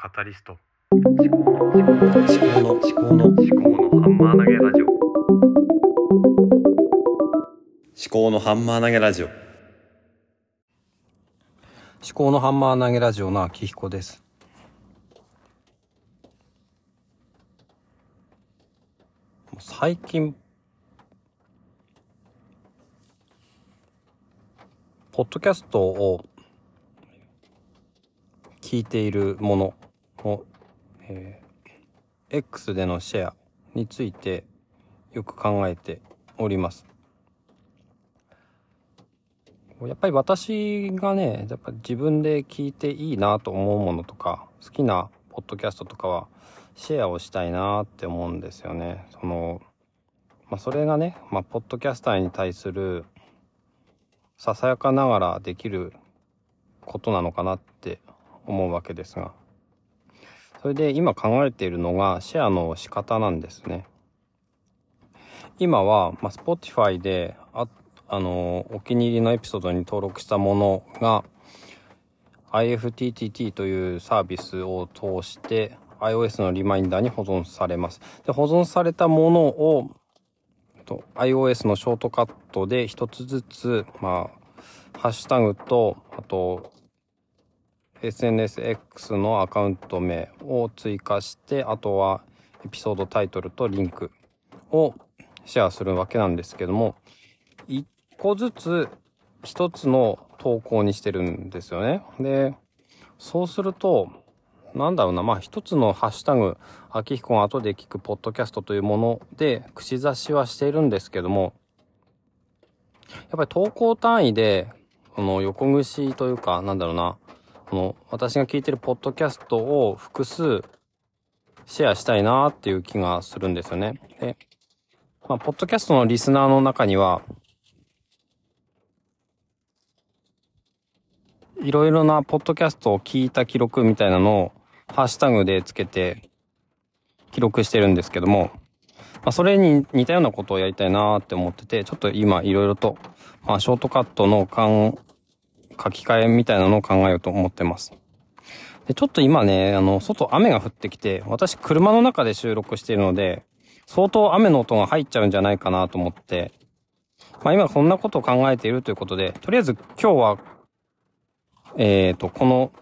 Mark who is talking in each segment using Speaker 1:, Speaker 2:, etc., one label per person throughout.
Speaker 1: カタリスト。思考の思考の思考の思考のハンマー投げラジオ。思
Speaker 2: 考のハンマー投げラジオ。
Speaker 3: 思考のハンマー投げラジオの秋彦です。最近、ポッドキャストを聞いているものを、えー X でのシェアについてよく考えております。やっぱり私がね、やっぱ自分で聞いていいなと思うものとか、好きなポッドキャストとかはシェアをしたいなって思うんですよね。その、まあそれがね、まあポッドキャスターに対するささやかながらできることなのかなって思うわけですが。それで今考えているのがシェアの仕方なんですね。今は、まあ、Spotify で、あ、あの、お気に入りのエピソードに登録したものが、IFTTT というサービスを通して iOS のリマインダーに保存されます。で、保存されたものを、と iOS のショートカットで一つずつ、まあ、ハッシュタグと、あと、SNSX のアカウント名を追加して、あとはエピソードタイトルとリンクをシェアするわけなんですけども、一個ずつ一つの投稿にしてるんですよね。で、そうすると、なんだろうな、まあ一つのハッシュタグ、秋彦が後で聞くポッドキャストというもので、口差しはしているんですけども、やっぱり投稿単位で、この横串というか、なんだろうな、この私が聞いてるポッドキャストを複数シェアしたいなっていう気がするんですよね。で、まあ、ポッドキャストのリスナーの中には、いろいろなポッドキャストを聞いた記録みたいなのをハッシュタグでつけて記録してるんですけども、まあ、それに似たようなことをやりたいなって思ってて、ちょっと今いろいろと、まあ、ショートカットの間書き換えみたいなのを考えようと思ってます。で、ちょっと今ね、あの、外雨が降ってきて、私車の中で収録しているので、相当雨の音が入っちゃうんじゃないかなと思って、まあ今こんなことを考えているということで、とりあえず今日は、えっ、と、この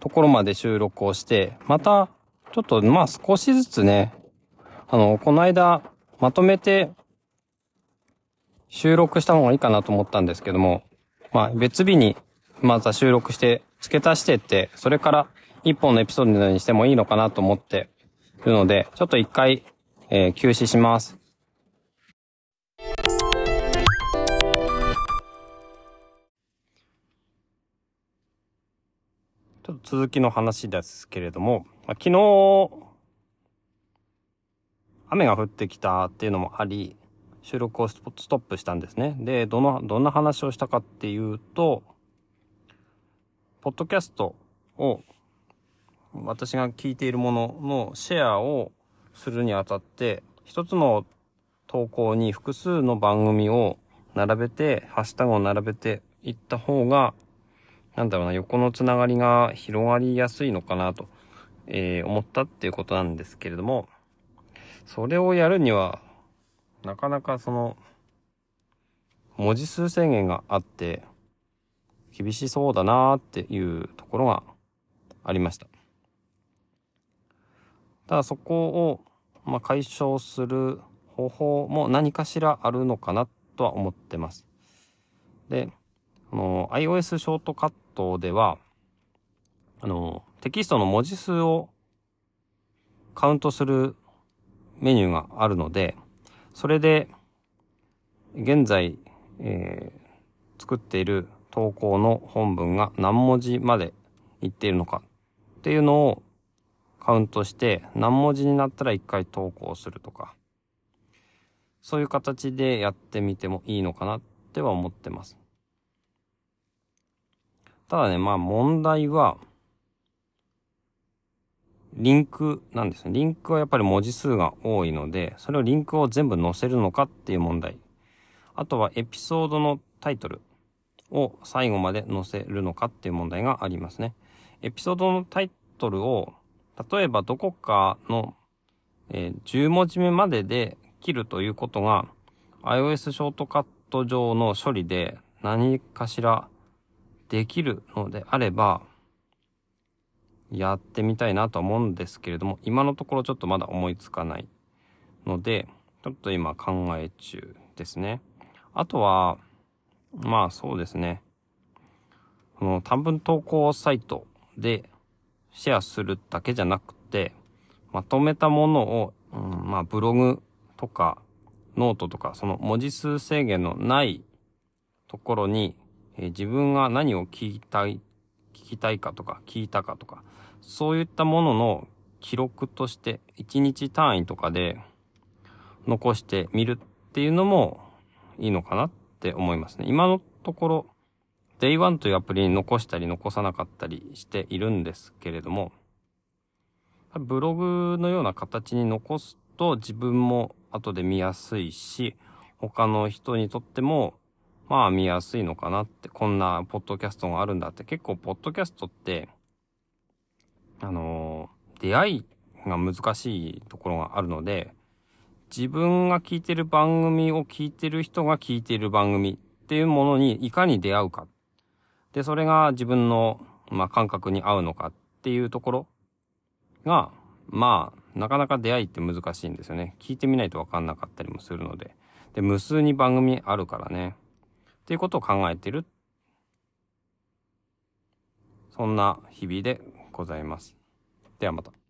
Speaker 3: ところまで収録をして、また、ちょっとまあ少しずつね、あの、この間、まとめて収録した方がいいかなと思ったんですけども、まあ別日にまた収録して付け足してって、それから一本のエピソードにしてもいいのかなと思っているので、ちょっと一回、えー休止します。ちょっと続きの話ですけれども、まあ昨日、雨が降ってきたっていうのもあり、収録をストップしたんですね。で、どの、どんな話をしたかっていうと、ポッドキャストを、私が聞いているもののシェアをするにあたって、一つの投稿に複数の番組を並べて、ハッシュタグを並べていった方が、なんだろうな、横のつながりが広がりやすいのかなと、えー思ったっていうことなんですけれども、それをやるには、なかなかその、文字数制限があって、厳しそうだなーっていうところがありました。ただそこを、まあ、解消する方法も何かしらあるのかなとは思ってます。で、あの、iOS ショートカットでは、あの、テキストの文字数をカウントするメニューがあるので、それで、現在、えー作っている投稿の本文が何文字までいっているのかっていうのをカウントして何文字になったら一回投稿するとか、そういう形でやってみてもいいのかなっては思ってます。ただね、まあ問題は、リンクなんですね。リンクはやっぱり文字数が多いので、それをリンクを全部載せるのかっていう問題。あとはエピソードのタイトルを最後まで載せるのかっていう問題がありますね。エピソードのタイトルを、例えばどこかの、えー10文字目までで切るということが、iOS ショートカット上の処理で何かしらできるのであれば、やってみたいなと思うんですけれども、今のところちょっとまだ思いつかないので、ちょっと今考え中ですね。あとは、まあそうですね。この短文投稿サイトでシェアするだけじゃなくて、まとめたものを、うん、まあブログとかノートとか、その文字数制限のないところに、えー自分が何を聞きたい、聞きたいかとか、聞いたかとか、そういったものの記録として1日単位とかで残してみるっていうのもいいのかなって思いますね。今のところ Day1 というアプリに残したり残さなかったりしているんですけれども、ブログのような形に残すと自分も後で見やすいし、他の人にとってもまあ見やすいのかなって、こんなポッドキャストがあるんだって、結構ポッドキャストって、あのー出会いが難しいところがあるので、自分が聞いてる番組を聞いてる人が聞いてる番組っていうものにいかに出会うか。で、それが自分の、まあ、感覚に合うのかっていうところが、まあ、なかなか出会いって難しいんですよね。聞いてみないとわかんなかったりもするので。で、無数に番組あるからね。っていうことを考えてる。そんな日々でございます。ではまた。